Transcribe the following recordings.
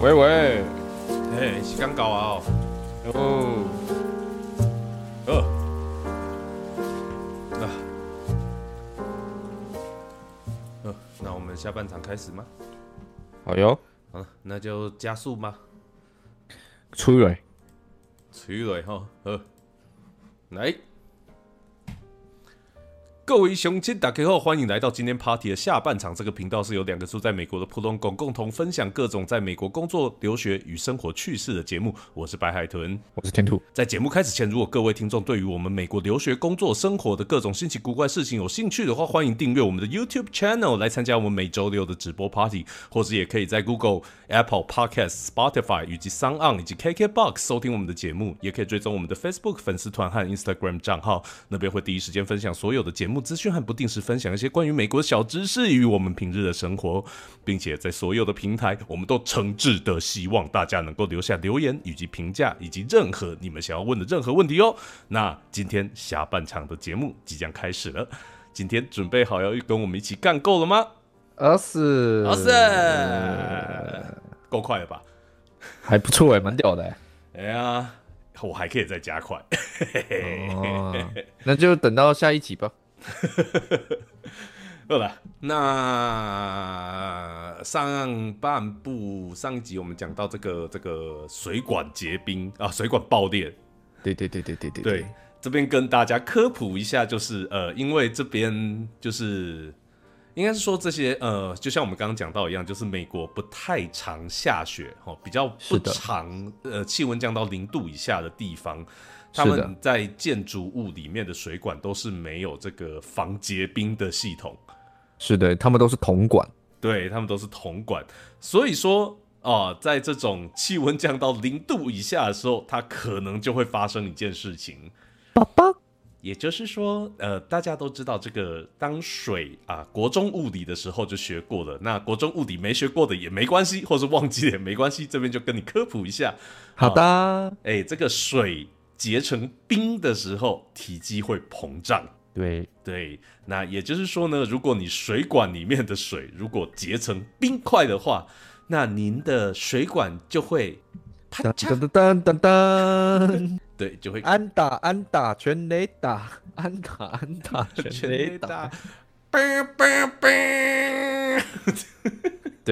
喂喂，嘿，时间到啊！哦，呃，啊，呃，那我们下半场开始吗？好哟，好了，那就加速吧，出来，吹来哈，呃，来。各位雄亲，打开后欢迎来到今天 party 的下半场。这个频道是由两个住在美国的普通狗共同分享各种在美国工作、留学与生活趣事的节目。我是白海豚，我是天兔。在节目开始前，如果各位听众对于我们美国留学、工作、生活的各种新奇古怪事情有兴趣的话，欢迎订阅我们的 YouTube channel 来参加我们每周六的直播 party，或是也可以在 Google、Apple Podcast、Spotify 以及 Sound On 以及 KKBox 收听我们的节目，也可以追踪我们的 Facebook 粉丝团和 Instagram 账号，那边会第一时间分享所有的节目。资讯和不定时分享一些关于美国小知识与我们平日的生活，并且在所有的平台，我们都诚挚的希望大家能够留下留言以及评价，以及任何你们想要问的任何问题哦。那今天下半场的节目即将开始了，今天准备好要跟我们一起干够了吗？阿四阿四，够快了吧？还不错哎，蛮屌的。哎呀，我还可以再加快。哦，那就等到下一集吧。好了，那上半部上一集我们讲到这个这个水管结冰啊，水管爆裂。对对对对对对对，这边跟大家科普一下，就是呃，因为这边就是应该是说这些呃，就像我们刚刚讲到一样，就是美国不太常下雪哦，比较不常呃，气温降到零度以下的地方。他们在建筑物里面的水管都是没有这个防结冰的系统，是的，他们都是铜管，对他们都是铜管，所以说啊，在这种气温降到零度以下的时候，它可能就会发生一件事情，宝宝，也就是说，呃，大家都知道这个当水啊，国中物理的时候就学过了，那国中物理没学过的也没关系，或是忘记也没关系，这边就跟你科普一下，好的，哎，这个水。结成冰的时候，体积会膨胀。对。对，那也就是说呢，如果你水管里面的水如果结成冰块的话，那您的水管就会噔噔噔噔噔，对，就会安打安打全雷打，安打安打全雷打，嘣嘣嘣，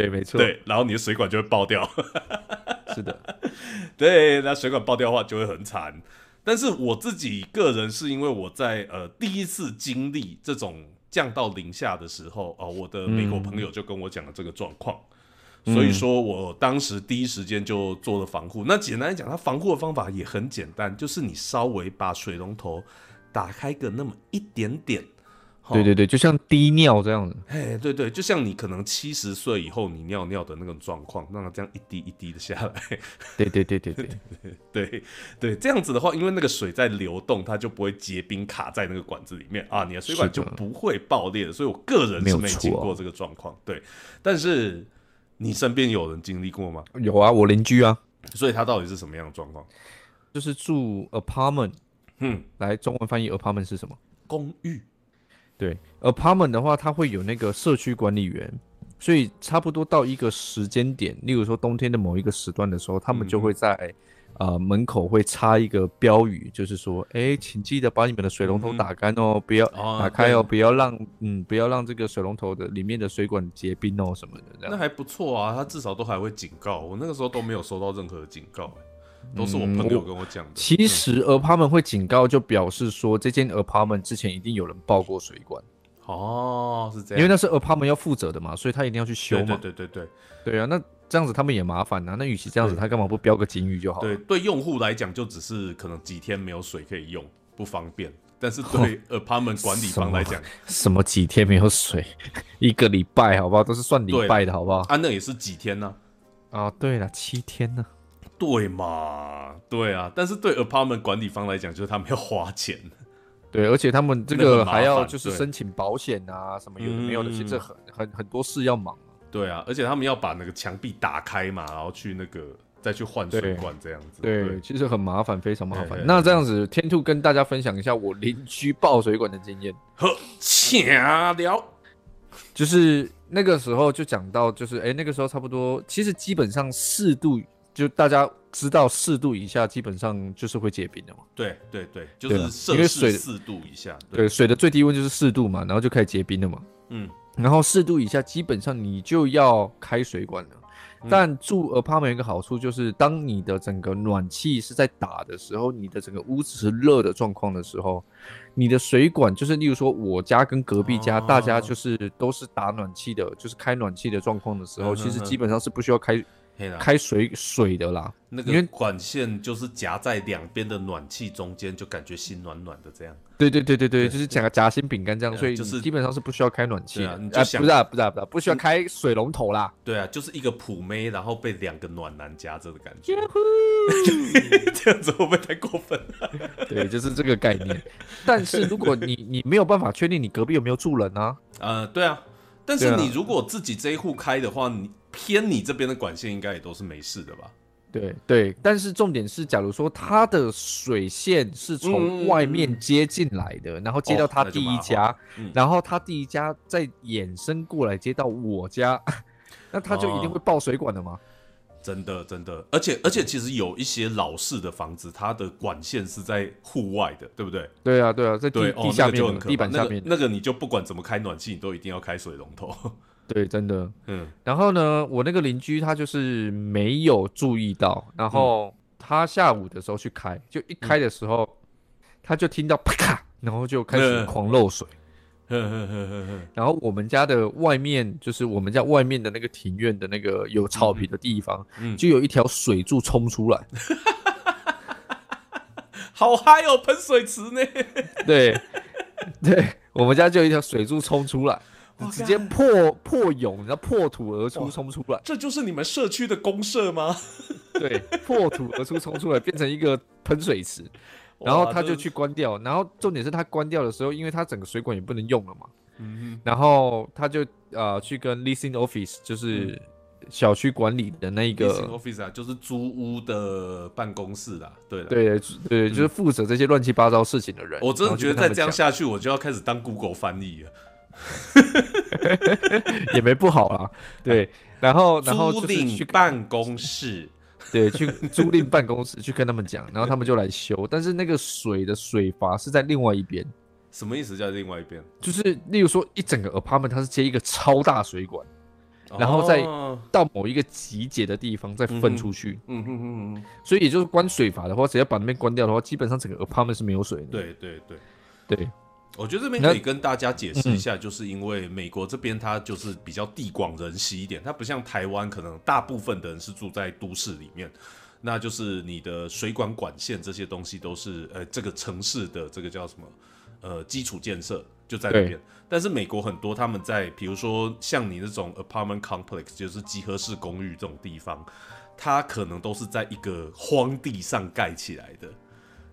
对，没错，对，然后你的水管就会爆掉。是的，对，那水管爆掉的话就会很惨。但是我自己个人是因为我在呃第一次经历这种降到零下的时候，哦，我的美国朋友就跟我讲了这个状况，所以说我当时第一时间就做了防护。那简单来讲，它防护的方法也很简单，就是你稍微把水龙头打开个那么一点点。对对对，就像滴尿这样子。哎，对对，就像你可能七十岁以后你尿尿的那种状况，让它这样一滴一滴的下来。对对对对对 对对，这样子的话，因为那个水在流动，它就不会结冰卡在那个管子里面啊，你的水管就不会爆裂的。所以我个人是没经过这个状况。对，但是你身边有人经历过吗？有啊，我邻居啊。所以他到底是什么样的状况？就是住 apartment。嗯，来，中文翻译 apartment 是什么？公寓。对，apartment 的话，它会有那个社区管理员，所以差不多到一个时间点，例如说冬天的某一个时段的时候，他们就会在呃门口会插一个标语，就是说，哎，请记得把你们的水龙头打干哦，不要打开哦，不要让嗯，不要让这个水龙头的里面的水管结冰哦什么的。那还不错啊，他至少都还会警告我，那个时候都没有收到任何的警告。都是我朋友跟我讲的。其实 apartment 会警告，就表示说这间 apartment 之前一定有人爆过水管。哦，是这样。因为那是 apartment 要负责的嘛，所以他一定要去修嘛。对对对对对啊，那这样子他们也麻烦啊。那与其这样子，他干嘛不标个警语就好？对，对用户来讲，就只是可能几天没有水可以用，不方便。但是对 apartment 管理方来讲，什么几天没有水？一个礼拜好不好？都是算礼拜的好不好？啊，那也是几天呢？啊，对了，七天呢。对嘛，对啊，但是对 apartment 管理方来讲，就是他们要花钱，对，而且他们这个还要就是申请保险啊，什么有的没有的，其实很很很多事要忙啊。对啊，而且他们要把那个墙壁打开嘛，然后去那个再去换水管这样子。对，其实很麻烦，非常麻烦。那这样子，天兔跟大家分享一下我邻居爆水管的经验。呵，请聊。就是那个时候就讲到，就是哎、那个时候差不多，其实基本上四度，就大家知道四度以下基本上就是会结冰的嘛。对对对，就是摄因为水氏四度以下。对，，水的最低温就是四度嘛，然后就开始结冰了嘛。嗯，然后四度以下，基本上你就要开水管了。嗯但住 apartment 有一个好处就是，当你的整个暖气是在打的时候，你的整个屋子是热的状况的时候，你的水管就是，例如说我家跟隔壁家，大家哦就是都是打暖气的，就是开暖气的状况的时候，嗯其实基本上是不需要开开水水的啦。那因为个管线就是夹在两边的暖气中间，就感觉心暖暖的这样。对对对对对，就是夹夹心饼干这样，所以就是基本上是不需要开暖气啊你就哎想不是啊不是啊不是啊，不需要开水龙头啦。对啊，就是一个普妹，然后被两个暖男夹着的感觉。这样子会不会太过分？对，就是这个概念。但是如果你 你没有办法确定你隔壁有没有住人啊，呃，对啊，但是你如果自己这一户开的话，你偏你这边的管线应该也都是没事的吧？对对，但是重点是，假如说它的水线是从外面接进来的，然后接到哦他第一家，嗯然后他第一家再衍生过来接到我家，那他就一定会爆水管的嘛。真的真的，而且而且其实有一些老式的房子，它的管线是在户外的，对不对？对啊对啊，在，地哦，地下面的那个就很可怕地板下面，那个，那个你就不管怎么开暖气，你都一定要开水龙头。对，真的。嗯，然后呢，我那个邻居他就是没有注意到，然后他下午的时候去开，就一开的时候，他就听到啪咔，然后就开始嗯狂漏水。呵呵呵呵呵，然后我们家的外面，就是我们家外面的那个庭院的那个有草皮的地方，嗯就有一条水柱冲出来。好嗨哦，喷水池呢？对，对，我们家就有一条水柱冲出来，哇直接干破破涌，然后破土而出冲出来。这就是你们社区的公社吗？对，破土而出冲出来，变成一个喷水池。然后他就去关掉，然后重点是他关掉的时候，因为他整个水管也不能用了嘛，嗯然后他就呃去跟 leasing office，就是小区管理的那一哼，leasing 个，office 啊，就是租屋的办公室啦。对了，对对，就是负责这些乱七八糟事情的人。我真的觉得再这样下去，我就要开始当 Google 翻译了。也没不好啦，对，然后然后租赁办公室，对去租赁办公室去跟他们讲，然后他们就来修，但是那个水的水阀是在另外一边，什么意思？叫另外一边，就是例如说一整个 apartment 它是接一个超大水管。然后再哦到某一个集结的地方再分出去，嗯嗯嗯嗯，所以也就是关水阀的话，只要把那边关掉的话，基本上整个 apartment 是没有水的。对对对。对我觉得这边可以跟大家解释一下，就是因为美国这边它就是比较地广人稀一点，它不像台湾，可能大部分的人是住在都市里面，那就是你的水管管线这些东西都是呃这个城市的这个叫什么呃基础建设就在那边。但是美国很多他们在比如说像你那种 apartment complex，就是集合式公寓这种地方，它可能都是在一个荒地上盖起来的。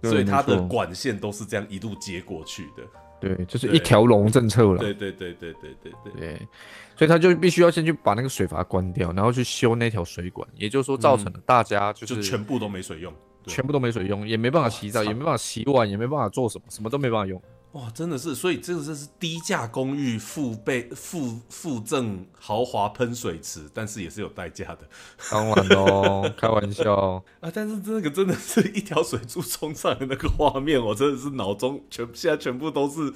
所以它的管线都是这样一路接过去的，对，就是一条龙政策了。对对对对对对对，对，所以他就必须要先去把那个水阀关掉，然后去修那条水管，也就是说造成了大家就就是全部都没水用。全部都没水用，也没办法洗澡，也没办法洗碗，也没办法做什么，什么都没办法用。哇，真的是，所以这个这是低价公寓附备附附赠豪华喷水池，但是也是有代价的当然喽，开玩笑。啊！但是这个真的是一条水柱冲上的那个画面，我真的是脑中全现在全部都是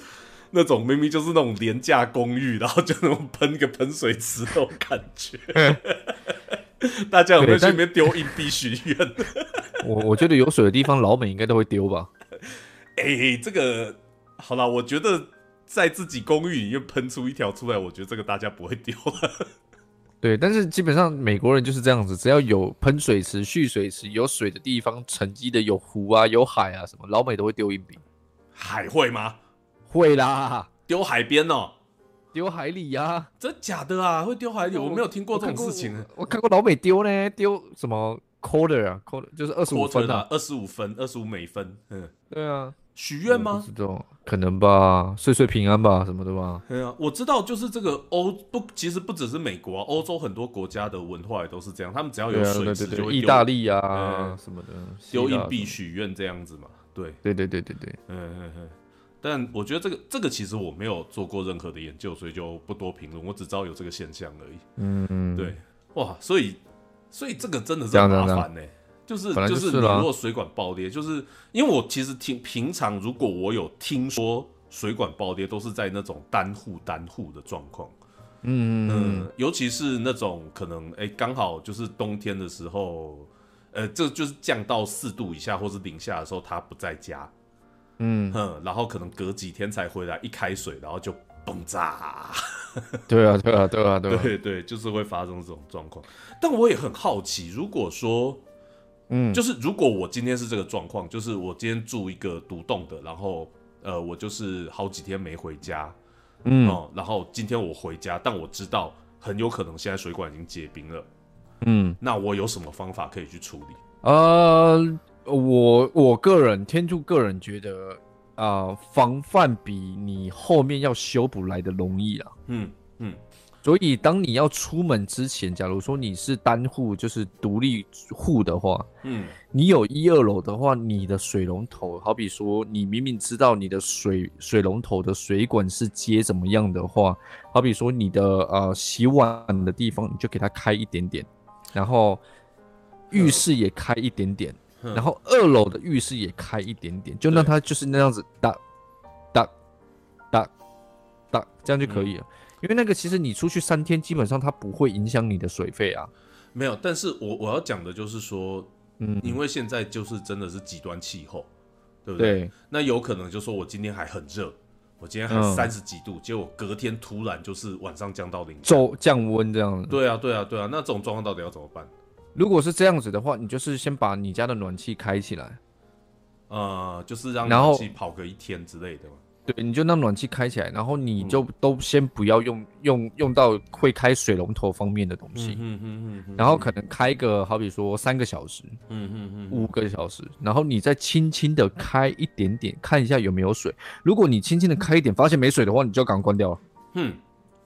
那种明明就是那种廉价公寓，然后就那种喷一个喷水池那种感觉。大家有没有去对但里面丢硬币许愿？我我觉得有水的地方，老美应该都会丢吧。哎、这个好了，我觉得在自己公寓里面喷出一条出来，我觉得这个大家不会丢了。对，但是基本上美国人就是这样子，只要有喷水池、蓄水池、有水的地方，沉积的有湖啊、有海啊什么，老美都会丢硬币。海会吗？会啦，丢海边哦？丢海里呀、真假的啊？会丢海里？我没有听过这种事情。我看过老美丢呢，丢什么 quarter 啊，quarter 就是二十五分啊。二十五分，二十五美分。嗯，对啊，许愿吗？不知道，可能吧，岁岁平安吧，什么的吧。对啊，我知道，就是这个欧不，其实不只是美国啊，欧洲很多国家的文化也都是这样，他们只要有水对对对，池就会意大利啊嗯什么的，丢硬币什许愿这样子嘛。对，么。对对对对对，嗯嗯嗯。但我觉得这个这个其实我没有做过任何的研究，所以就不多评论。我只知道有这个现象而已。嗯嗯，对，哇，所以所以这个真的是麻烦呢、就是就就是如果水管爆裂，就是因为我其实听平常如果我有听说水管爆裂，都是在那种单户单户的状况。嗯嗯嗯，尤其是那种可能哎，刚、好就是冬天的时候，呃，这就是降到四度以下或是零下的时候，他不在家，嗯，哼，然后可能隔几天才回来，一开水，然后就崩炸，对啊对啊对啊对啊，对对，就是会发生这种状况。但我也很好奇，如果说，嗯，就是如果我今天是这个状况，就是我今天住一个独栋的，然后呃，我就是好几天没回家，嗯哦，然后今天我回家，但我知道很有可能现在水管已经结冰了。嗯那我有什么方法可以去处理？呃，我我个人天柱个人觉得啊、防范比你后面要修补来的容易啊。嗯嗯所以，当你要出门之前，假如说你是单户，就是独立户的话，嗯。你有一二楼的话，你的水龙头，好比说你明明知道你的水水龙头的水管是接怎么样的话，好比说你的呃洗碗的地方，你就给它开一点点，然后浴室也开一点点，嗯。然后二楼的浴室也开一点点，就让它就是那样子哒哒哒哒，这样就可以了。因为那个其实你出去三天，基本上它不会影响你的水费啊。没有，但是我我要讲的就是说，嗯，因为现在就是真的是极端气候，对不对？对，那有可能就说我今天还很热，我今天还嗯三十几度，结果隔天突然就是晚上降到零下。骤降温这样子。对啊，对啊，对啊，那这种状况到底要怎么办？如果是这样子的话，你就是先把你家的暖气开起来，呃，就是让暖气跑个一天之类的嘛。对，你就让暖气开起来，然后你嗯就都先不要用用用到会开水龙头方面的东西，嗯嗯嗯然后可能开个好比说三个小时、嗯嗯嗯五个小时，然后你再轻轻的开一点点，看一下有没有水。如果你轻轻的开一点，发现没水的话，你就赶快关掉了。嗯。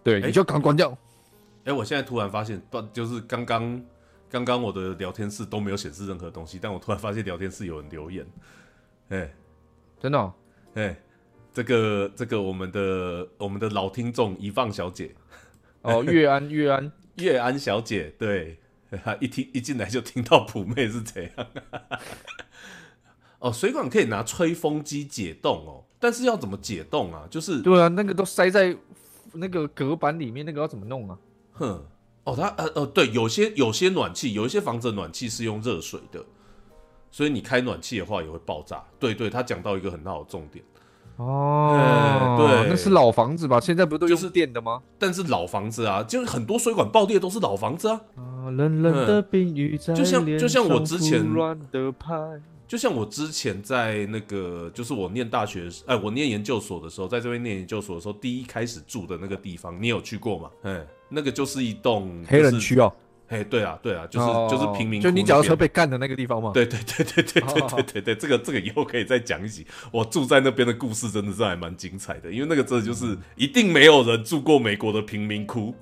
对，哎你就赶快关掉。哎、我现在突然发现，不就是刚刚刚刚我的聊天室都没有显示任何东西，但我突然发现聊天室有人留言，哎、真的哦、哎、这个这个我们的我们的老听众一放小姐 哦，月安月安，月安小姐，对，她 一听一进来就听到普妹是怎样。哦，水管可以拿吹风机解冻哦，但是要怎么解冻啊？就是对啊，那个都塞在那个隔板里面，那个要怎么弄啊？哼，哦，它呃呃，对，有些有些暖气，有一些房子的暖气是用热水的，所以你开暖气的话也会爆炸。对对，他讲到一个很好的重点，哦，对那是老房子吧？现在不都就是用电的吗？但是老房子啊，就是很多水管爆裂都是老房子啊。啊，冷冷的冰雨在就像就像我之前就像我之前在那个，就是我念大学，哎，我念研究所的时候，在这边念研究所的时候，第一开始住的那个地方，你有去过吗？嗯，那个就是一栋黑人，区哦，就是哎，对啊，对啊，就是、哦就是平民窟就你脚踏车被干的那个地方吗？，对对对对对对对对对，这个这个以后可以再讲一集。我住在那边的故事真的是还蛮精彩的，因为那个真的就是一定没有人住过美国的贫民窟。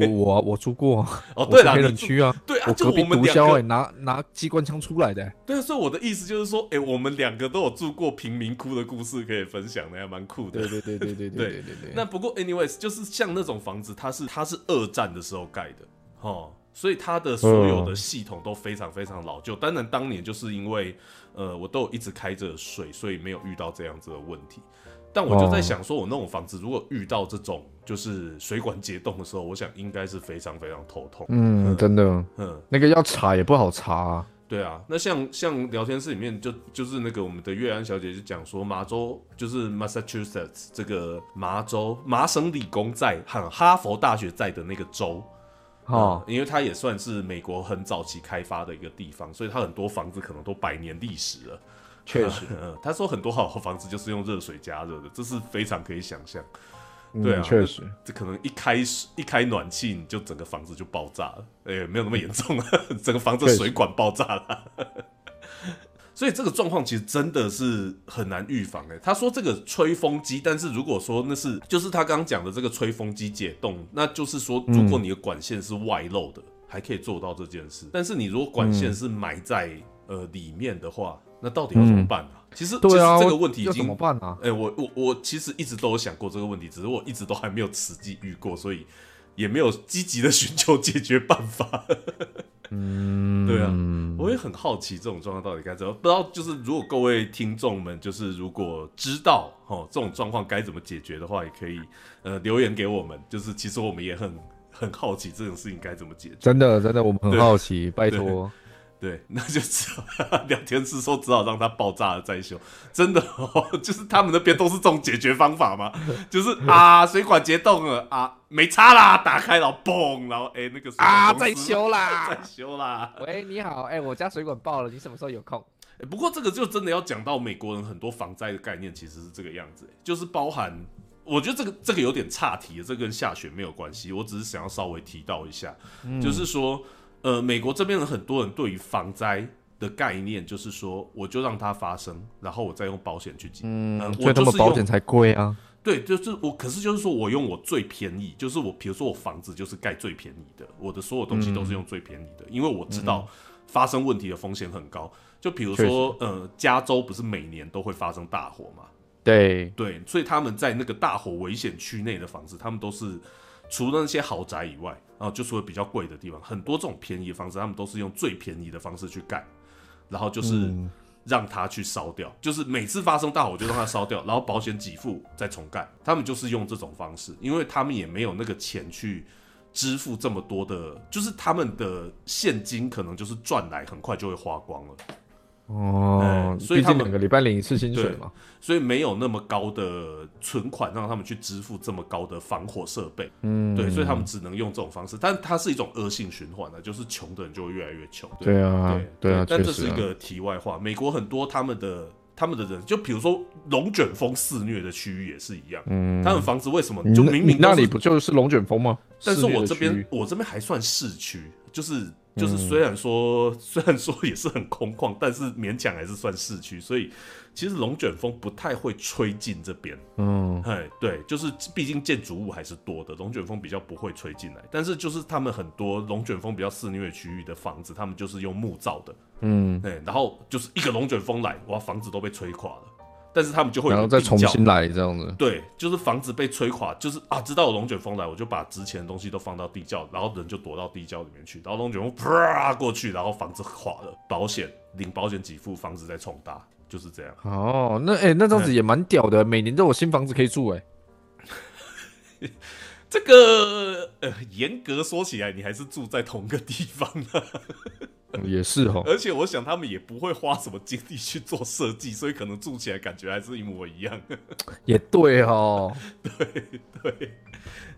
我我我住过啊，哦，对啦，我是黑人区啊，对啊，就我们毒枭哎，两个，拿拿机关枪出来的欸，对啊，所以我的意思就是说，哎，我们两个都有住过贫民窟的故事可以分享的，还蛮酷的。对对对对对对对对对，那不过，anyways，就是像那种房子，它是它是二战的时候盖的，哦，所以它的所有的系统都非常非常老旧。当然，当年就是因为呃，我都有一直开着水，所以没有遇到这样子的问题。但我就在想，说我那种房子如果遇到这种就是水管结冻的时候，我想应该是非常非常头痛。嗯，真的，嗯，那个要查也不好查啊，对啊，那像像聊天室里面就就是那个我们的月安小姐就讲说，麻州就是 Massachusetts 这个麻州麻省理工在和哈佛大学在的那个州，哈嗯，因为它也算是美国很早期开发的一个地方，所以它很多房子可能都百年历史了。确实，嗯，他说很多好房子就是用热水加热的，这是非常可以想象。嗯对啊确实，这可能一开始一开暖气，你就整个房子就爆炸了。哎、没有那么严重啊，整个房子水管爆炸了。所以这个状况其实真的是很难预防哎、他说这个吹风机，但是如果说那是就是他刚刚讲的这个吹风机解冻，那就是说如果你的管线是外露的，还可以做到这件事。但是你如果管线是埋在、呃里面的话，那到底要怎么办啊？其实，对啊，这个问题已经怎么办啊？哎，我我我其实一直都有想过这个问题，只是我一直都还没有实际遇过，所以也没有积极的寻求解决办法。嗯，对啊，我也很好奇这种状况到底该怎么，不知道就是如果各位听众们就是如果知道哦这种状况该怎么解决的话，也可以呃留言给我们，就是其实我们也很很好奇这种事情该怎么解决。真的真的，我们很好奇，拜托。对，那就只好聊天室说只好让它爆炸了再修。真的哦，就是他们那边都是这种解决方法吗？就是 啊，水管结冻了啊，没插啦，打开然后嘣，然后哎那个啊再修啦，再修啦。喂，你好，哎，我家水管爆了，你什么时候有空？哎，不过这个就真的要讲到美国人很多防灾的概念，其实是这个样子，就是包含，我觉得这个这个有点岔题了，这跟下雪没有关系，我只是想要稍微提到一下，就是说。呃，美国这边的很多人对于防灾的概念，就是说，我就让它发生，然后我再用保险去解。嗯，所以他们保险才贵啊。对，就是我，可是就是说我用我最便宜，就是我，比如说我房子就是盖最便宜的，我的所有东西都是用最便宜的，因为我知道发生问题的风险很高。就比如说，呃，加州不是每年都会发生大火嘛？对对，所以他们在那个大火危险区内的房子，他们都是。除了那些豪宅以外，啊，就除了比较贵的地方，很多这种便宜的房子，他们都是用最便宜的方式去盖，然后就是让它去烧掉，就是每次发生大火就让它烧掉，然后保险给付再重盖，他们就是用这种方式，因为他们也没有那个钱去支付这么多的，就是他们的现金可能就是赚来很快就会花光了。哦，所以他们两个礼拜领一次薪水嘛，所以没有那么高的存款让他们去支付这么高的防火设备。嗯，对，所以他们只能用这种方式，但它是一种恶性循环的，就是穷的人就会越来越穷。对啊，对啊，但这是一个题外话。美国很多他们的他们的人，就比如说龙卷风肆虐的区域也是一样。嗯，他们房子为什么就明明那里不就是龙卷风吗？但是我这边我这边还算市区，就是。就是虽然说 虽然说也是很空旷，但是勉强还是算市区，所以其实龙卷风不太会吹进这边。嗯，哎，对，就是毕竟建筑物还是多的，龙卷风比较不会吹进来。但是就是他们很多龙卷风比较肆虐区域的房子，他们就是用木造的。嗯，哎，然后就是一个龙卷风来，哇，房子都被吹垮了。但是他们就会然后再重新来这样子，对，就是房子被吹垮，就是啊，知道有龙卷风来，我就把值钱的东西都放到地窖，然后人就躲到地窖里面去，然后龙卷风啪过去，然后房子垮了，保险领保险给付，房子再重搭，就是这样。哦，那哎，那这样子也蛮屌的，每年都有新房子可以住哎。这个呃，严格说起来，你还是住在同个地方的。也是哦，而且我想他们也不会花什么精力去做设计，所以可能住起来感觉还是一模一样。也对哦，对对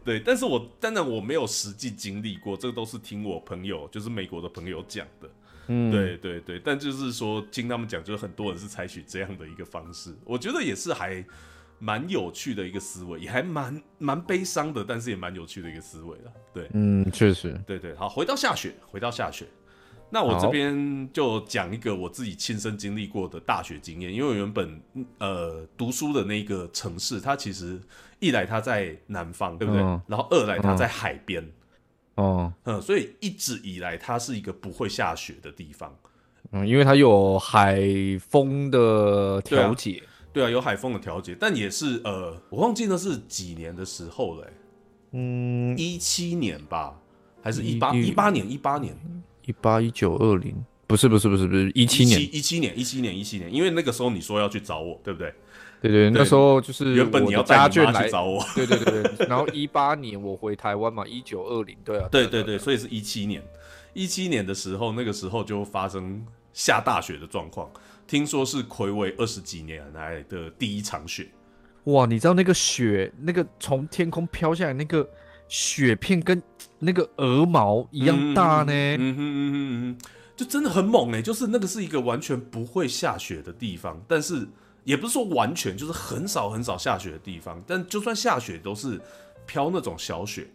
对，但是我当然我没有实际经历过，这个都是听我朋友，就是美国的朋友讲的。嗯，对对对，但就是说听他们讲，就是很多人是采取这样的一个方式，我觉得也是还蛮有趣的一个思维，也还蛮蛮悲伤的，但是也蛮有趣的一个思维了。对，嗯，确实，对对，好，回到下雪，回到下雪。那我这边就讲一个我自己亲身经历过的大学经验，因为原本呃读书的那个城市，它其实一来它在南方，对不对？然后二来它在海边，哦，嗯，所以一直以来它是一个不会下雪的地方，嗯，因为它有海风的调节，对啊，有海风的调节，但也是呃，我忘记那是几年的时候了，嗯，一七年吧，还是一八一八年一八年。一八一九二零不是不是不是不是一七年一七年一七年一七年，因为那个时候你说要去找我，对不对？对对，那时候就是原本你要家眷来找我，对对对对。然后一八年我回台湾嘛，一九二零，对啊，对对对，所以是一七年，一七年的时候，那个时候就发生下大雪的状况，听说是魁伟二十几年来的第一场雪。哇，你知道那个雪，那个从天空飘下来那个。雪片跟那个鹅毛一样大呢，嗯哼嗯哼嗯哼，就真的很猛哎！就是那个是一个完全不会下雪的地方，但是也不是说完全就是很少很少下雪的地方，但就算下雪都是飘那种小雪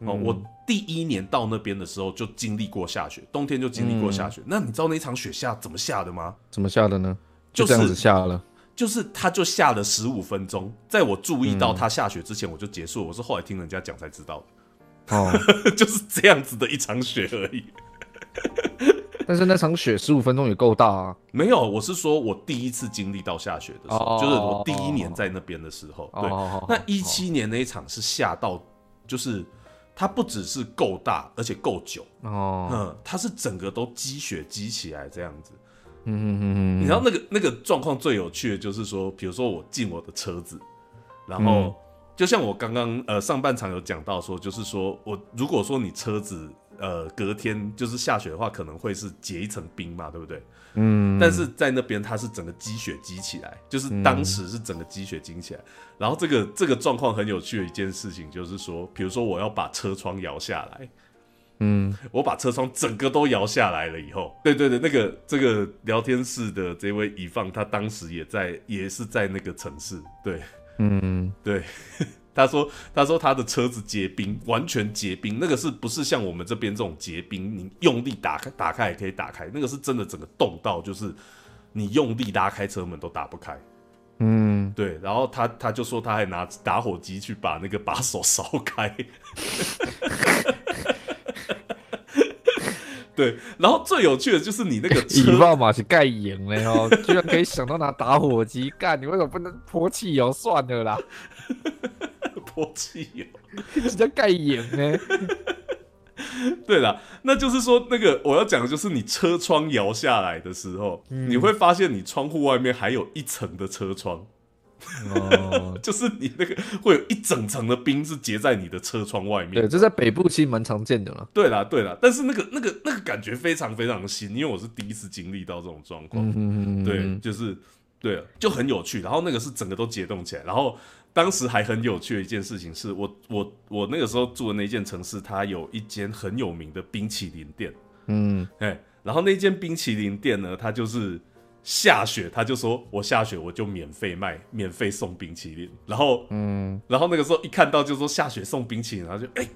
哦。我第一年到那边的时候就经历过下雪，冬天就经历过下雪。那你知道那场雪下怎么下的吗？怎么下的呢？就这样子下了。它就下了十五分钟，在我注意到它下雪之前，我就结束。我是后来听人家讲才知道的，哦，就是这样子的一场雪而已。但是那场雪十五分钟也够大啊。没有，我是说我第一次经历到下雪的时候，哦就是我第一年在那边的时候。对，哦那一七年那一场是下到，就是它不只是够大，而且够久。哦，嗯，它是整个都积雪积起来这样子。嗯嗯嗯你知道那个那个状况最有趣的就是说，比如说我进我的车子，然后、嗯就像我刚刚呃上半场有讲到说，就是说我如果说你车子呃隔天就是下雪的话，可能会是结一层冰嘛，对不对？嗯，但是在那边它是整个积雪积起来，就是当时是整个积雪积起来。然后这个这个状况很有趣的一件事情就是说，比如说我要把车窗摇下来，嗯。我把车窗整个都摇下来了以后，对对对，那个这个聊天室的这位乙方，他当时也在，也是在那个城市，对。嗯。对，他说他说他的车子结冰，完全结冰，那个是不是像我们这边这种结冰，你用力打开打开也可以打开，那个是真的整个冻到就是你用力拉开车门都打不开。嗯，对，然后他他就说他还拿打火机去把那个把手烧开。对，然后最有趣的就是你那个以车，爆马是盖盐嘞哦，居然可以想到拿打火机干，你为什么不能泼汽油算了啦？泼汽油。直接盖赢呢？对了，那就是说那个我要讲的就是你车窗摇下来的时候，嗯你会发现你窗户外面还有一层的车窗，哦，就是你那个会有一整层的冰是结在你的车窗外面。对，这在北部其实蛮常见的了。对啦，对啦，但是那个那个那个感觉非常非常新，因为我是第一次经历到这种状况。嗯嗯嗯，对，就是对了，就很有趣。然后那个是整个都解冻起来，然后当时还很有趣的一件事情是我我我那个时候住的那间城市，它有一间很有名的冰淇淋店，嗯哎，然后那间冰淇淋店呢，它就是。下雪，他就说我下雪我就免费卖，免费送冰淇淋。然后，嗯，然后那个时候一看到就说下雪送冰淇淋，然后就哎，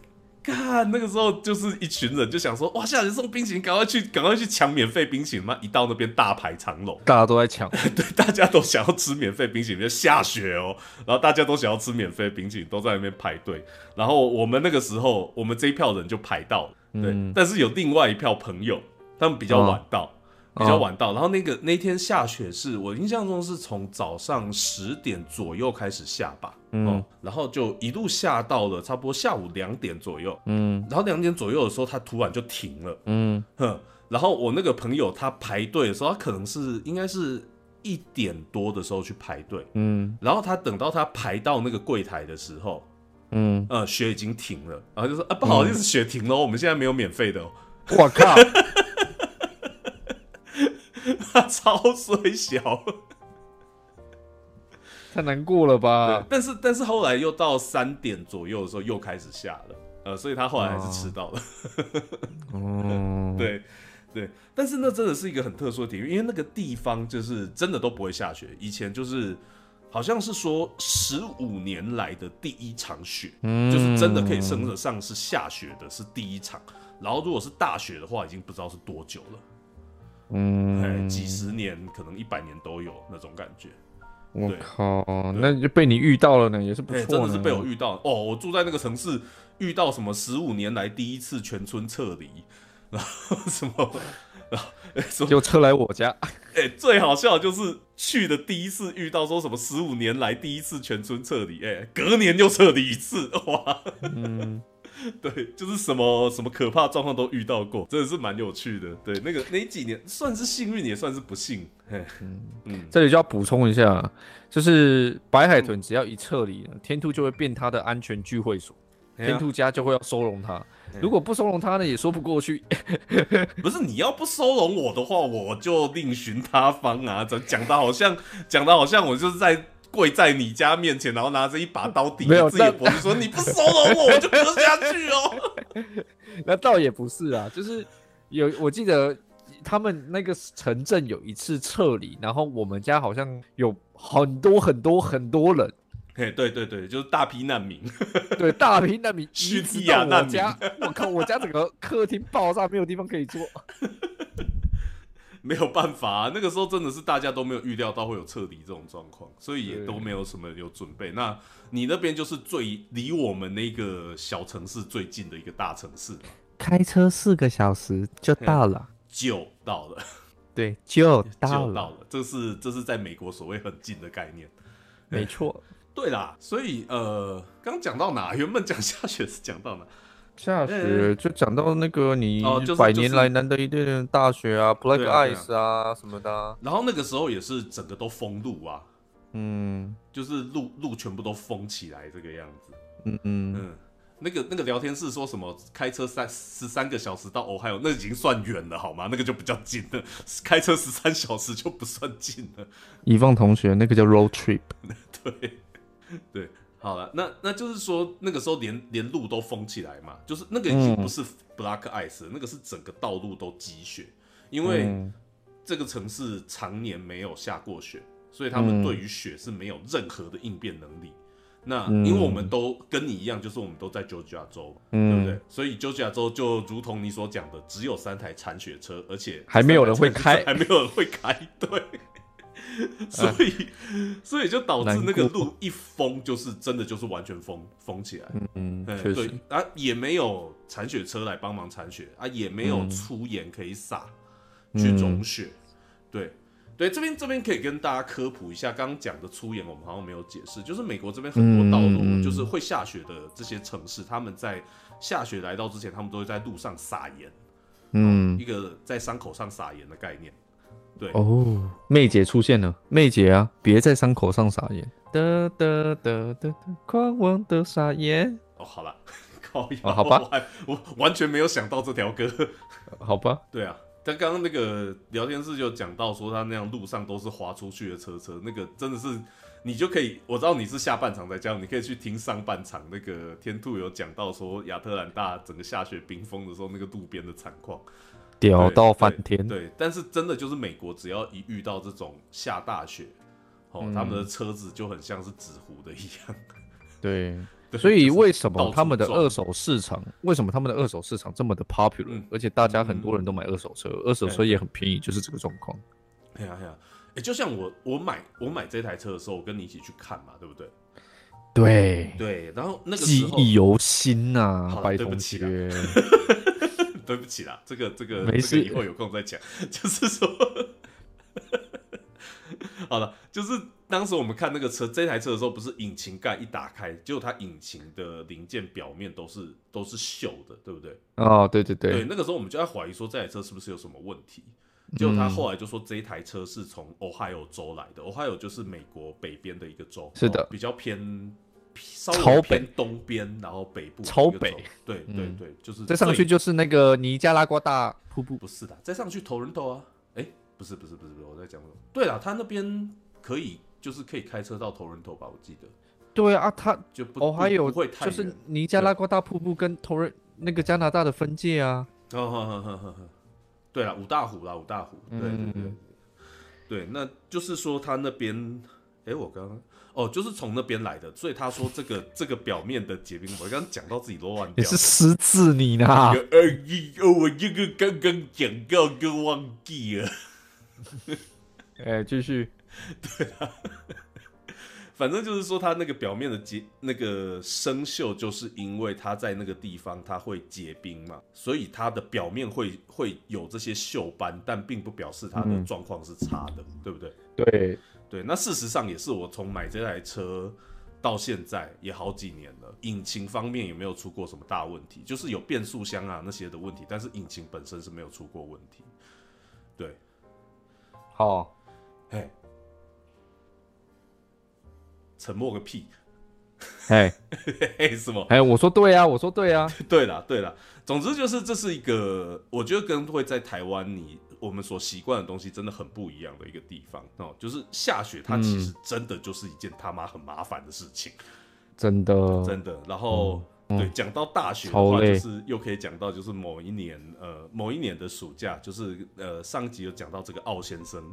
看那个时候就是一群人就想说哇，下雪送冰淇淋，赶快去赶快去抢免费冰淇淋嘛！一到那边大排长龙，大家都在抢。对，大家都想要吃免费冰淇淋，就下雪哦，然后大家都想要吃免费冰淇淋，都在那边排队。然后我们那个时候，我们这一票人就排到了，对。嗯但是有另外一票朋友，他们比较晚到，比较晚到。然后那个那天下雪是我印象中是从早上十点左右开始下吧，嗯哦，然后就一路下到了差不多下午两点左右。嗯然后两点左右的时候，它突然就停了。嗯哼，然后我那个朋友他排队的时候，他可能是应该是一点多的时候去排队，嗯然后他等到他排到那个柜台的时候，嗯，呃，雪已经停了，然后就说啊，不好意思，雪停了哦，我们现在没有免费的哦，我靠！他超衰小。太难过了吧？，但是但是后来又到三点左右的时候又开始下了，呃，所以他后来还是迟到了。哦，对对，但是那真的是一个很特殊的体育，因为那个地方就是真的都不会下雪。以前就是好像是说十五年来的第一场雪，嗯就是真的可以称得上是下雪的，是第一场。然后如果是大雪的话，已经不知道是多久了，哎、嗯，几十年，可能一百年都有那种感觉。我对靠，那就被你遇到了呢，也是不哎、错呢。真的是被我遇到哦！我住在那个城市，遇到什么十五年来第一次全村撤离，然后什么，然后就车来我家，哎、最好笑的就是去的第一次遇到说什么十五年来第一次全村撤离，哎、隔年又撤离一次，哇，嗯，对，就是什么什么可怕状况都遇到过，真的是蛮有趣的。对，那个那几年算是幸运，也算是不幸，嘿，嗯，这里就要补充一下，就是白海豚只要一撤离呢，天兔就会变它的安全聚会所，天兔家就会要收容它。如果不收容他呢，也说不过去。不是你要不收容我的话，我就另寻他方啊！讲讲的好像讲的好像我就是在跪在你家面前，然后拿着一把刀抵没有着自己的脖子说：“你不收容我，我就割下去哦。那倒也不是啊，就是有我记得他们那个城镇有一次撤离，然后我们家好像有很多很多很多人，”嘿，对对对，就是大批难民。对，大批难民叙利亚难民我靠，我家整个客厅爆炸，没有地方可以坐。没有办法、啊，那个时候真的是大家都没有预料到会有撤离这种状况，所以也都没有什么有准备。那你那边就是最离我们那个小城市最近的一个大城市嘛，开车四个小时就到了。就到了，对，就就到了，到了，这是这是在美国所谓很近的概念。没错。对啦，所以呃，刚讲到哪？原本讲下雪是讲到哪？下雪就讲到那个你百年来难得一见的大雪啊，Black Ice 啊什么的啊，然后那个时候也是整个都封路啊，嗯。就是路路全部都封起来这个样子。嗯嗯，嗯，那个那个聊天室说什么开车三十三个小时到俄亥俄，那已经算远了好吗？那个就比较近了，开车十三小时就不算近了。遗忘同学那个叫 road trip，对 对，好了，那那就是说那个时候连连路都封起来嘛，就是那个已经不是 black ice，了、那个是整个道路都积雪，因为嗯这个城市常年没有下过雪，所以他们对于雪是没有任何的应变能力。那嗯因为我们都跟你一样，就是我们都在 Georgia 州，对不对嗯，？所以 Georgia 州就如同你所讲的，只有三台铲雪车，而且还没有人会开还没有人会开，对。所以，所以就导致那个路一封，就是真的就是完全封封起来。嗯，对，啊，也没有铲雪车来帮忙铲雪啊，也没有嗯粗盐可以撒、去融雪。对，对，这边这边可以跟大家科普一下，刚刚讲的粗盐我们好像没有解释，就是美国这边很多道路，就是会下雪的这些城市，他们在下雪来到之前，他们都会在路上撒盐，嗯一个在伤口上撒盐的概念。对，哦，妹姐出现了，妹姐啊，别在伤口上撒盐，哒哒哒哒哒，狂妄的撒盐，哦，好了，靠腰、哦好吧。我还我完全没有想到这条歌。好吧，对啊，但刚刚那个聊天室就讲到说，他那样路上都是滑出去的车车，那个真的是你就可以，我知道你是下半场在讲，你可以去听上半场那个天兔有讲到说亚特兰大整个下雪冰封的时候，那个路边的惨况，对屌到翻对天，对，但是真的就是美国只要一遇到这种下大雪，哦，嗯他们的车子就很像是纸糊的一样。对。对所以就是为什么他们的二手市场，为什么他们的二手市场这么的 popular，、嗯而且大家很多人都买二手车，二手车也很便宜，就是这个状况。哎呀哎呀，哎，就像我我买我买这台车的时候，我跟你一起去看嘛，对不对？对，对，然后那个记忆犹新呐、白同对不起啦学。对不起啦，这个这个以后有空再讲。就是说，好了，就是当时我们看那个车这台车的时候，不是引擎盖一打开，结果它引擎的零件表面都是都是锈的，对不对？哦，对对对，对，那个时候我们就在怀疑说这台车是不是有什么问题。结果他后来就说这一台车是从 Ohio 州来的，Ohio 就是美国北边的一个州，是的哦比较偏稍微偏东边，然后北部的超北。对对嗯。对，就是再上去就是那个尼加拉瓜大瀑布。不是的，再上去头人头啊，哎、不是不是不是不是，我在讲什么？对了，他那边可以就是可以开车到头人头吧，我记得。对啊，他就不哦还有会太就是尼加拉瓜大瀑布跟头人那个加拿大的分界啊。哦呵呵呵呵呵，对了，五大湖啦，五大湖，对对对。嗯。对，那就是说他那边，哎、我刚刚哦，就是从那边来的，所以他说这个 这个表面的结冰，我刚刚讲到自己都乱掉也是失智你呢。有二一哦，我这个刚刚讲到就忘记了。哎，继续。对啊反正就是说，它那个表面的结那个生锈，就是因为它在那个地方它会结冰嘛，所以它的表面会会有这些锈斑，但并不表示它的嗯状况是差的，对不对？对，对，那事实上也是我从买这台车到现在也好几年了，引擎方面也没有出过什么大问题，就是有变速箱啊那些的问题，但是引擎本身是没有出过问题。对，好，嘿，沉默个屁，哎嘿嘿，什么？哎，我说对啊，我说对啊。对啦，对啦，总之就是这是一个，我觉得跟会在台湾你我们所习惯的东西真的很不一样的一个地方哦，就是下雪，它其实真的就是一件他妈很麻烦的事情，真的，真的。然后、嗯对，讲到大学的超话，就是又可以讲到就是某一年呃某一年的暑假，就是呃上集有讲到这个奥先生，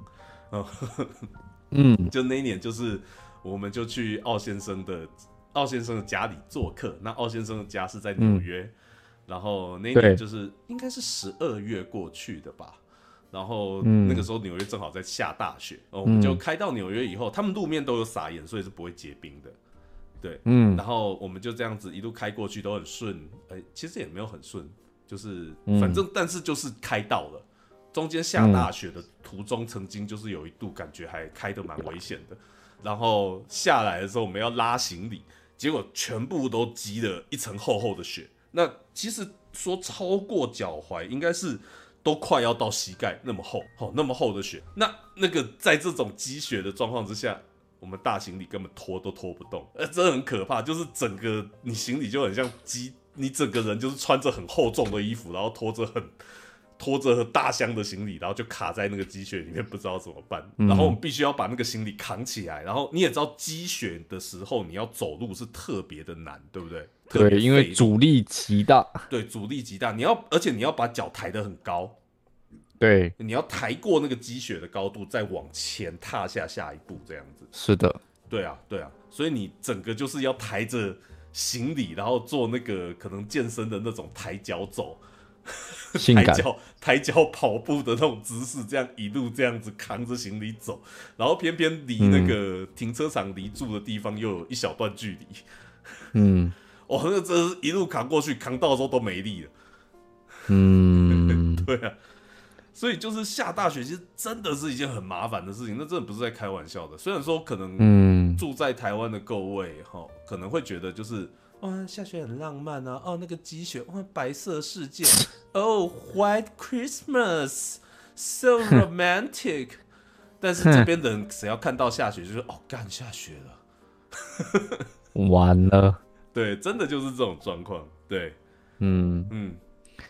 嗯，就那一年就是我们就去奥先生的奥先生的家里做客，那奥先生的家是在纽约，然后那一年就是应该是十二月过去的吧。然后嗯那个时候纽约正好在下大雪，哦，我们就嗯开到纽约以后，他们路面都有撒盐，所以是不会结冰的。对，嗯然后我们就这样子一路开过去，都很顺。哎、其实也没有很顺，就是嗯反正但是就是开到了。中间下大雪的途中，曾经就是有一度感觉还开的蛮危险的。然后下来的时候，我们要拉行李，结果全部都积了一层厚厚的雪。那其实说超过脚踝，应该是都快要到膝盖那么厚，哦，那么厚的雪。那那个在这种积雪的状况之下，我们大行李根本拖都拖不动，呃，真的很可怕。就是整个你行李就很像积，你整个人就是穿着很厚重的衣服，然后拖着很。拖着大箱的行李，然后就卡在那个积雪里面，不知道怎么办。然后我们必须要把那个行李扛起来。然后你也知道，积雪的时候你要走路是特别的难，对不对？对，因为阻力极大。对，阻力极大。你要，而且你要把脚抬得很高。对，你要抬过那个积雪的高度，再往前踏下下一步，这样子。是的。对啊，对啊。所以你整个就是要抬着行李，然后做那个可能健身的那种抬脚走。抬脚抬脚跑步的那种姿势，这样一路这样子扛着行李走，然后偏偏离那个停车场离住的地方又有一小段距离。嗯，哦，那真是一路扛过去，扛到的时候都没力了。嗯，对啊，所以就是下大雪，其实真的是一件很麻烦的事情。那真的不是在开玩笑的。虽然说可能住在台湾的各位哈，可能会觉得就是。哇，下雪很浪漫啊！哦，那个积雪，哇，白色世界，，Oh，White Christmas，so romantic。但是这边的人只要看到下雪，就说哦，干下雪了，完了。对，真的就是这种状况。对，嗯嗯，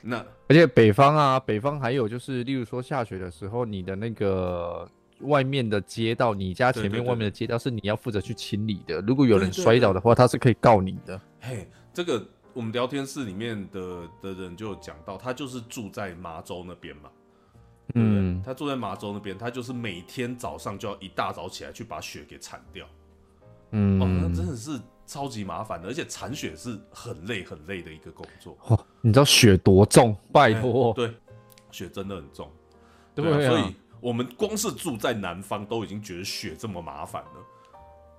那而且北方啊，北方还有就是，例如说下雪的时候，你的那个。外面的街道，你家前面外面的街道是你要负责去清理的。如果有人摔倒的话，他是可以告你的。嘿，这个我们聊天室里面的的人就有讲到，他就是住在麻州那边嘛。嗯，他住在麻州那边，他就是每天早上就要一大早起来去把雪给铲掉。嗯，哦，那真的是超级麻烦的，而且铲雪是很累很累的一个工作。哇，你知道雪多重？拜托，对，雪真的很重。对，所以。我们光是住在南方都已经觉得雪这么麻烦了，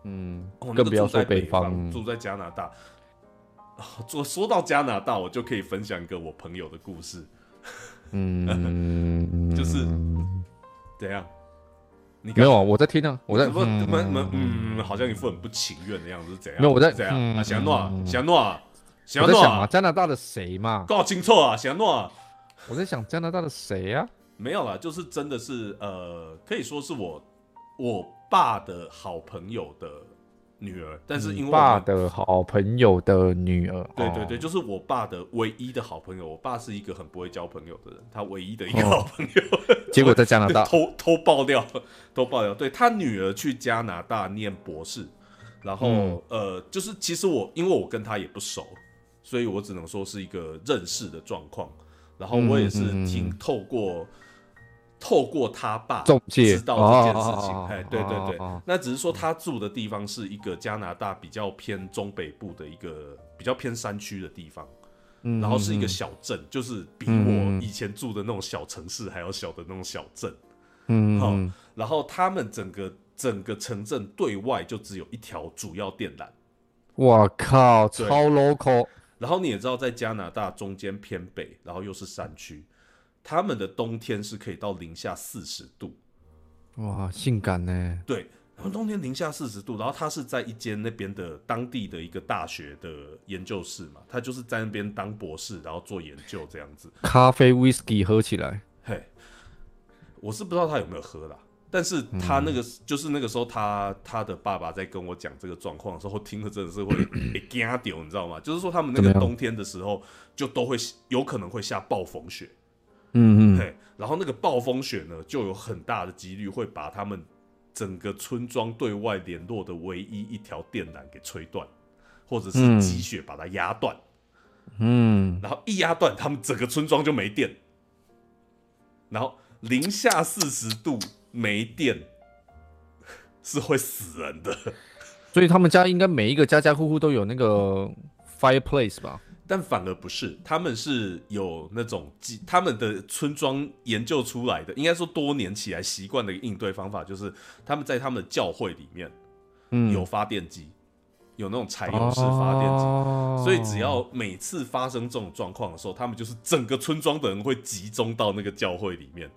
嗯，更不要说北方，住在加拿大。说说到加拿大，我就可以分享一个我朋友的故事，嗯，就是怎样？你没有啊？我在听啊，我在怎么怎么嗯，好像一副很不情愿的样子，怎样？没有，我在怎样啊？想诺啊？想诺想啊，加拿大的谁嘛？搞清楚啊？想诺啊？我在想加拿大的谁呀？没有啦，就是真的是呃，可以说是我我爸的好朋友的女儿，但是因为爸的好朋友的女儿，对对对，就是我爸的唯一的好朋友。我爸是一个很不会交朋友的人，他唯一的一个好朋友，结果在加拿大 偷偷爆料，偷爆料。对他女儿去加拿大念博士，然后呃，就是其实我因为我跟他也不熟，所以我只能说是一个认识的状况。然后我也是听透过。透过他爸知道这件事情，哎，对对对，那只是说他住的地方是一个加拿大比较偏中北部的一个比较偏山区的地方，然后是一个小镇，就是比我以前住的那种小城市还要小的那种小镇，嗯，好，然后他们整个整个城镇对外就只有一条主要电缆，我靠，超 local，然后你也知道，在加拿大中间偏北，然后又是山区。他们的冬天是可以到零下四十度，哇，性感呢！对，他们冬天零下四十度，然后他是在一间那边的当地的一个大学的研究室嘛，他就是在那边当博士，然后做研究这样子。咖啡 whisky 喝起来，嘿，我是不知道他有没有喝啦，但是他那个就是那个时候，他他的爸爸在跟我讲这个状况的时候，听了真的是会 惊掉，你知道吗？就是说他们那个冬天的时候，就都会有可能会下暴风雪。嗯嗯，嘿，然后那个暴风雪呢，就有很大的几率会把他们整个村庄对外联络的唯一一条电缆给吹断，或者是积雪把它压断。嗯，然后一压断，他们整个村庄就没电。然后零下四十度没电是会死人的，所以他们家应该每一个家家户户都有那个 fireplace 吧？但反而不是，他们是有那种机，他们的村庄研究出来的，应该说多年起来习惯的应对方法，就是他们在他们的教会里面，嗯，有发电机，有那种柴油式发电机，所以只要每次发生这种状况的时候，他们就是整个村庄的人会集中到那个教会里面，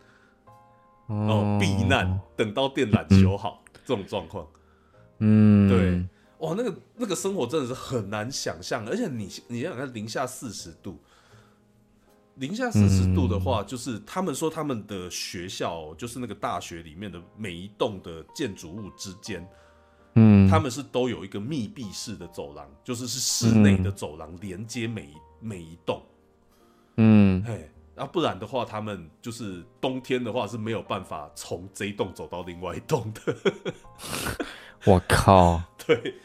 哦避难，等到电缆修好这种状况。嗯，对，哇，那个那个生活真的是很难想象，而且你你想想看，零下四十度，零下四十度的话，就是他们说他们的学校，就是那个大学里面的每一栋的建筑物之间，嗯，他们是都有一个密闭式的走廊，就是是室内的走廊连接每一每一栋，嗯，嘿，啊，不然的话，他们就是冬天的话是没有办法从这一栋走到另外一栋的。我靠，对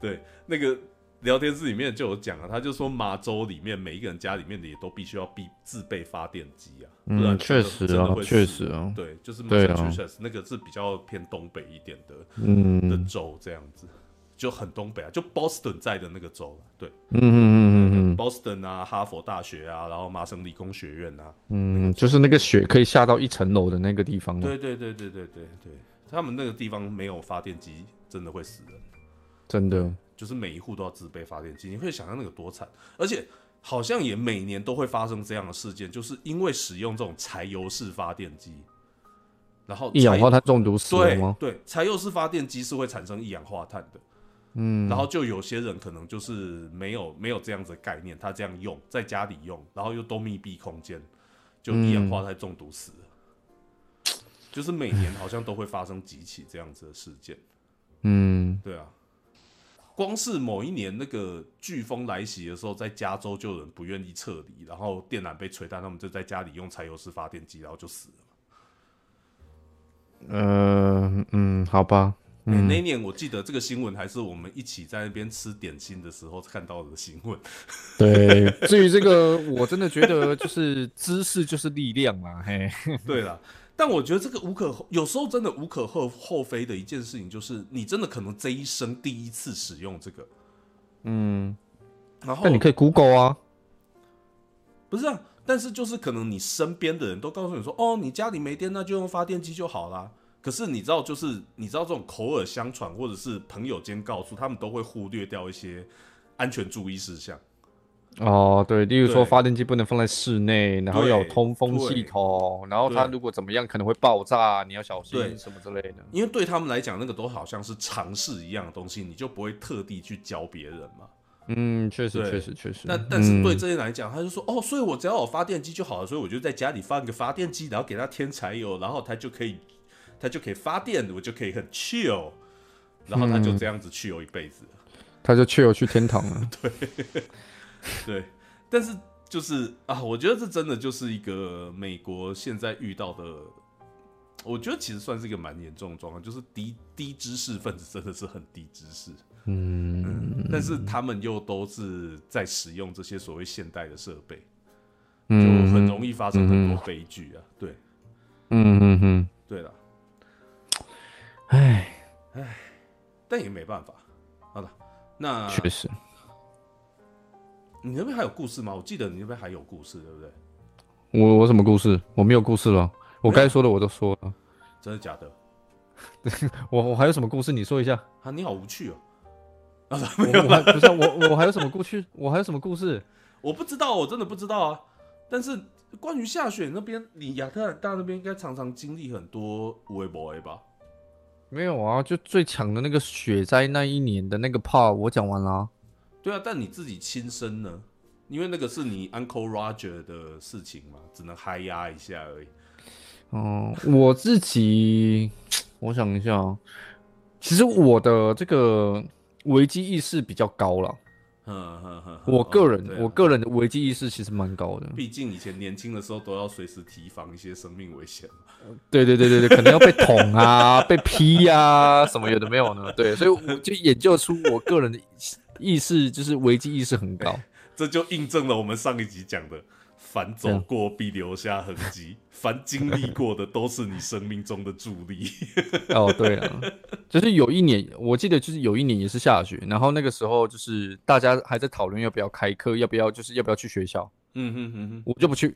对，那个聊天室里面就有讲啊，他就说麻州里面每一个人家里面的也都必须要必自备发电机啊，不然嗯，确实啊，确实啊，对，就是对啊。Massachusetts 那个是比较偏东北一点的嗯。的嗯州，这样子就很东北啊，就 Boston 在的那个州啊，对。嗯嗯嗯嗯嗯，Boston 啊，哈佛大学啊，然后麻省理工学院啊，嗯，就是那个雪可以下到一层楼的那个地方嘛。对对对对对对对，他们那个地方没有发电机，真的会死人。真的，就是每一户都要自备发电机，你会想象那个多惨，而且好像也每年都会发生这样的事件，就是因为使用这种柴油式发电机，然后一氧化碳中毒死了对吗？对，柴油式发电机是会产生一氧化碳的，嗯，然后就有些人可能就是没有没有这样子的概念，他这样用在家里用，然后又都密闭空间，就一氧化碳中毒死了。就是每年好像都会发生几起这样子的事件，嗯，对啊，光是某一年那个飓风来袭的时候，在加州就有人不愿意撤离，然后电缆被吹断，他们就在家里用柴油式发电机，然后就死了。呃，嗯，好吧，欸那一年我记得这个新闻还是我们一起在那边吃点心的时候看到的新闻。对。至于这个，我真的觉得就是知识就是力量嘛，嘿，对啦，但我觉得这个无可厚有时候真的无可厚厚非的一件事情，就是你真的可能这一生第一次使用这个，嗯，然后但你可以 Google 啊，不是啊，但是就是可能你身边的人都告诉你说，哦，你家里没电，那就用发电机就好啦。可是你知道，就是你知道这种口耳相传，或者是朋友间告诉他们，都会忽略掉一些安全注意事项。哦，对，例如说对发电机不能放在室内，然后要有对通风系对统，然后它对如果怎么样可能会爆炸，你要小对心什么之类的。因为对他们来讲，那个都好像是常识一样的东西，你就不会特地去教别人嘛。嗯，确实，对确实，确实。那但是对嗯这些人来讲，他就说哦，所以我只要有发电机就好了，所以我就在家里放一个发电机，然后给它添柴油，然后它就可以，它就可以发电，我就可以很 chill，然后他就这样子 chill 一辈子了。他就去有去天堂了。对，但是就是啊，我觉得这真的就是一个美国现在遇到的，我觉得其实算是一个蛮严重的状况，就是低低知识分子真的是很低知识，嗯但是他们又都是在使用这些所谓现代的设备，就嗯，很容易发生很多悲剧啊。对，嗯嗯嗯，对了，唉，但也没办法。好了，那确实。你那边还有故事吗？我记得你那边还有故事，对不对？我我什么故事？我没有故事了。我该说的我都说了。真的假的？我我还有什么故事？你说一下。啊，你好无趣哦。我我还不是啊我我还有什么故事？我还有什么故事？我不知道，我真的不知道啊。但是关于下雪那边，你亚特兰大那边应该常常经历很多微博吧？没有啊，就最强的那个雪灾那一年的那个 part 我讲完了啊、对啊，但你自己亲身呢？因为那个是你 Uncle Roger 的事情嘛，只能嗨压一下而已。哦、我自己，我想一下，其实我的这个危机意识比较高了。哼哼哼，我个人，我个人的危机意识其实蛮高的。毕竟以前年轻的时候都要随时提防一些生命危险嘛。对对对对对，可能要被捅啊，被劈呀、什么有的没有呢？对，所以我就研究出我个人的意识就是危机意识很高。这就印证了我们上一集讲的：凡走过必留下痕迹，凡经历过的都是你生命中的助力。哦，对了，就是有一年，我记得就是有一年也是下雪，然后那个时候就是大家还在讨论要不要开课，要不要就是要不要去学校，嗯哼哼哼，我就不去，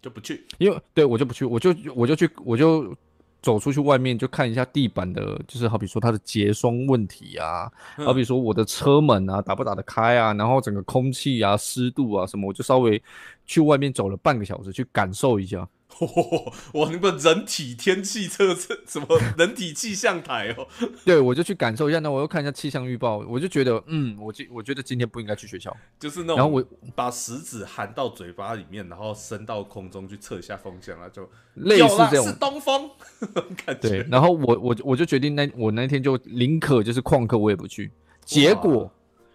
就不去。因为对我就不去，我就我就去我就走出去外面就看一下地板的，就是好比说它的结霜问题啊，嗯好比说我的车门啊打不打得开啊，然后整个空气啊湿度啊什么，我就稍微去外面走了半个小时去感受一下。哇，那个人体天气测测什么人体气象台哦？对，我就去感受一下，那我又看一下气象预报，我就觉得，嗯，我今我觉得今天不应该去学校，就是那种，然后我把食指含到嘴巴里面，然后伸到空中去测一下风向啊，就类似这种是东风 感觉。对，然后我我我就决定那我那天就宁可就是旷课我也不去，结果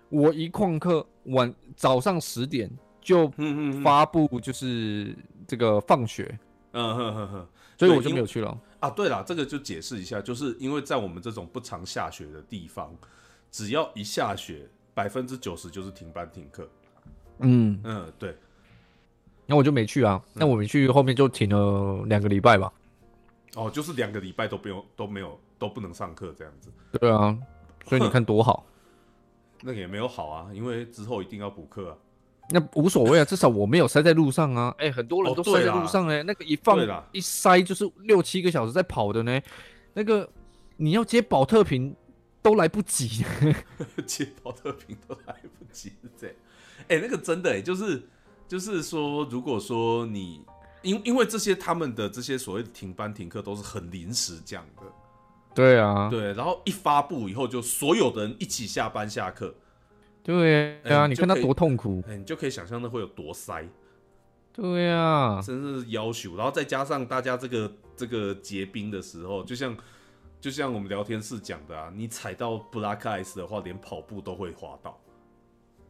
我一旷课晚早上十点就发布就是这个放学。嗯哼哼哼，所以我就没有去了啊。对了，这个就解释一下，就是因为在我们这种不常下雪的地方，只要一下雪，百分之九十就是停班停课。嗯嗯，对。那我就没去啊。那我没去，后面就停了两个礼拜吧。哦，就是两个礼拜都不用都没有都不能上课这样子。对啊，所以你看多好。那个也没有好啊，因为之后一定要补课啊。那无所谓啊，至少我没有塞在路上啊。哎，很多人都塞在路上哎，那个一放一塞就是六七个小时在跑的呢。那个你要接保特瓶都来不及，接保特瓶都来不及是这样。哎，那个真的哎，就是就是说，如果说你因因为这些他们的这些所谓的停班停课都是很临时讲的，对啊，对，然后一发布以后就所有的人一起下班下课。对啊，你看他多痛苦，哎，你就可以想象那会有多塞。对啊，真是要求，然后再加上大家这个这个结冰的时候，就像就像我们聊天室讲的啊，你踩到 black ice 的话，连跑步都会滑倒，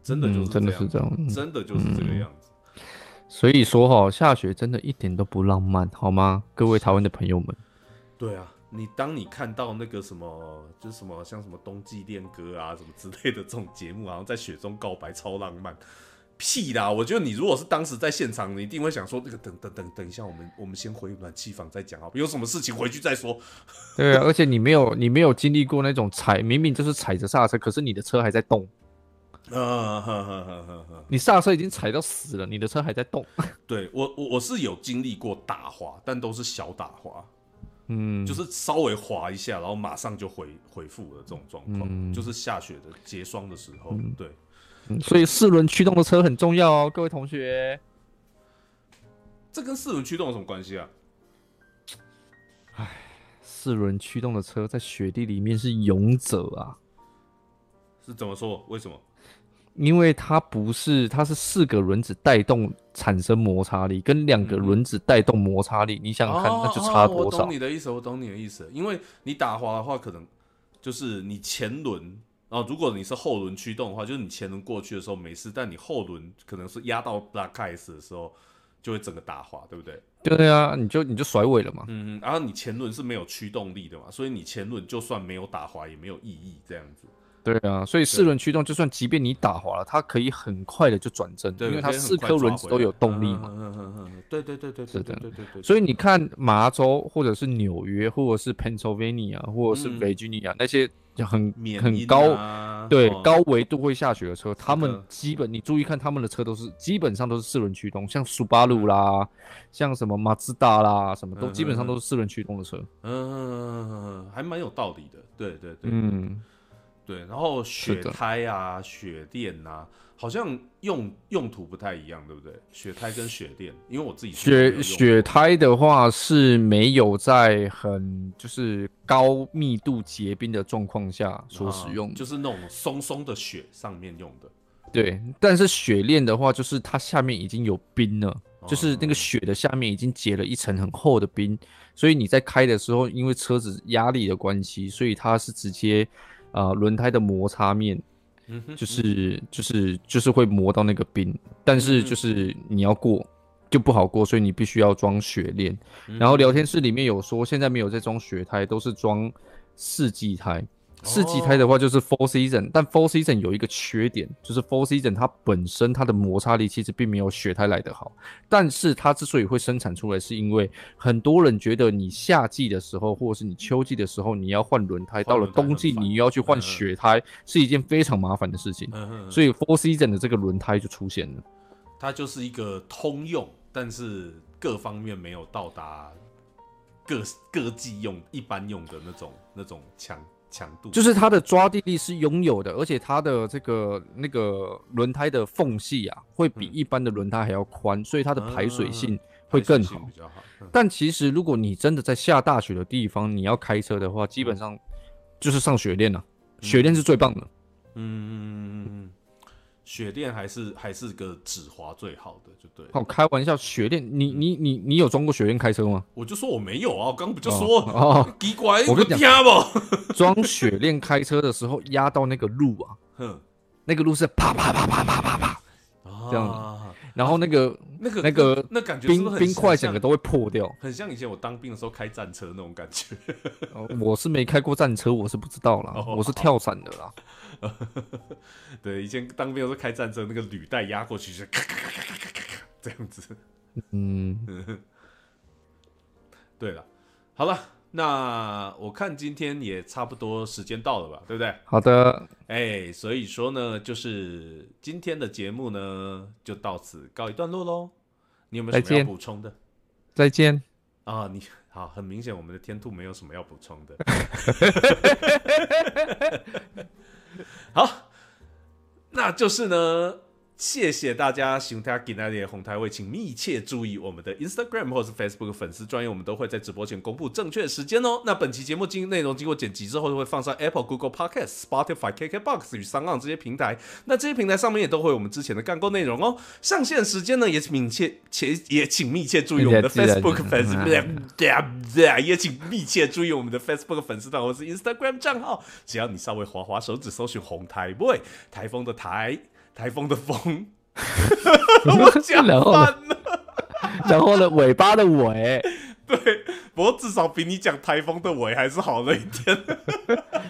真的就是真的是这样，真的就是这个样子。所以说哈，下雪真的一点都不浪漫，好吗？各位台湾的朋友们。对啊。你当你看到那个什么，就是什么像什么冬季恋歌啊什么之类的这种节目，好像在雪中告白超浪漫，屁啦！我觉得你如果是当时在现场，你一定会想说，那个等等等等一下，我们我们先回暖气房再讲啊，有什么事情回去再说。对啊，而且你没有你没有经历过那种踩，明明就是踩着刹车，可是你的车还在动。啊哈哈哈哈哈！你刹车已经踩到死了，你的车还在动。对我我我是有经历过打滑，但都是小打滑。嗯，就是稍微滑一下，然后马上就回回复的这种状况，就是下雪的结霜的时候，对，所以四轮驱动的车很重要哦，各位同学。这跟四轮驱动有什么关系啊？唉，四轮驱动的车在雪地里面是勇者啊，是怎么说？为什么？因为它不是，它是四个轮子带动产生摩擦力，跟两个轮子带动摩擦力，你想想看，那就差多少？我懂你的意思，我懂你的意思。因为你打滑的话，可能就是你前轮，然后如果你是后轮驱动的话，就是你前轮过去的时候没事，但你后轮可能是压到 black ice 的时候，就会整个打滑，对不对？对啊，你就你就甩尾了嘛。嗯，然后你前轮是没有驱动力的嘛，所以你前轮就算没有打滑也没有意义，这样子。对啊，所以四轮驱动，就算即便你打滑了，它可以很快的就转正，因为它四颗轮子都有动力嘛。嗯嗯嗯，对对对对，是的，对对对。所以你看麻州或者是纽约或者是 Pennsylvania 或者是 Virginia 那些很很高对高维度会下雪的车，他们基本你注意看他们的车都是基本上都是四轮驱动，像苏巴鲁啦，像什么马自达啦，什么都基本上都是四轮驱动的车。嗯，还蛮有道理的。对对对，嗯。对，然后雪胎啊、雪垫啊，好像用用途不太一样，对不对？雪胎跟雪垫，因为我自己雪雪胎的话是没有在很就是高密度结冰的状况下所使用，就是那种松松的雪上面用的。对，但是雪链的话，就是它下面已经有冰了，就是那个雪的下面已经结了一层很厚的冰，所以你在开的时候，因为车子压力的关系，所以它是直接。啊，轮胎的摩擦面，就是就是就是会磨到那个冰，但是就是你要过就不好过，所以你必须要装雪链。然后聊天室里面有说，现在没有在装雪胎，都是装四季胎。四季胎的话就是 Four Season，但 Four Season 有一个缺点，就是 Four Season 它本身它的摩擦力其实并没有雪胎来得好。但是它之所以会生产出来，是因为很多人觉得你夏季的时候，或者是你秋季的时候，你要换轮胎，到了冬季你又要去换雪胎，是一件非常麻烦的事情。所以 Four Season 的这个轮胎就出现了。它就是一个通用，但是各方面没有到达各各季用、一般用的那种那种强。强度。就是它的抓地力是拥有的，而且它的这个那个轮胎的缝隙啊，会比一般的轮胎还要宽，所以它的排水性会更好。但其实如果你真的在下大雪的地方，你要开车的话，基本上就是上雪链了、雪链是最棒的。嗯嗯嗯嗯嗯，雪链还是还是个止滑最好的，就对了。好，开玩笑，雪链，你你你你有装过雪链开车吗？我就说我没有啊，我刚刚不就说哦，奇怪，我跟你讲？装雪链开车的时候压到那个路啊，哼，那个路是啪啪啪啪啪啪啪，这样啊，然后那个那个那个那感觉冰冰块整个都会破掉。很像以前我当兵的时候开战车那种感觉。哦我是没开过战车，我是不知道啦哦，我是跳伞的啦。对，以前当兵的时候开战车，那个履带压过去就咔咔咔咔咔咔咔咔这样子。嗯，对了，好了。那我看今天也差不多时间到了吧，对不对？好的，哎，所以说呢，就是今天的节目呢，就到此告一段落喽。你有没有什么要补充的？再见。啊，你好，很明显我们的天兔没有什么要补充的。好，那就是呢，谢谢大家喜欢大家给那里的红台位，请密切注意我们的 Instagram 或是 Facebook 粉丝专业，我们都会在直播前公布正确时间哦。那本期节目经内容经过剪辑之后，会放上 Apple、Google Podcast、Spotify、KKBox 与商岸这些平台。那这些平台上面也都会有我们之前的干够内容哦。上线时间呢，也请密切且也请密切注意我们的 Facebook 粉丝，也请密切注意我们的 Facebook 粉丝团或是 Instagram 账号。只要你稍微滑滑手指搜寻红台 boy，台风的台，台风的风，我讲然后呢？反了。然后呢，尾巴的尾，对，不过至少比你讲台风的尾还是好了一点，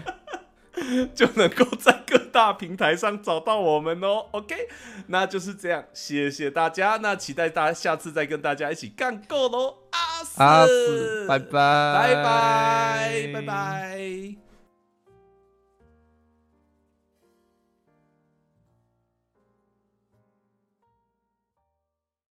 就能够在各大平台上找到我们哦。OK，那就是这样，谢谢大家，那期待大家下次再跟大家一起干够喽，阿四拜拜，拜拜，拜拜。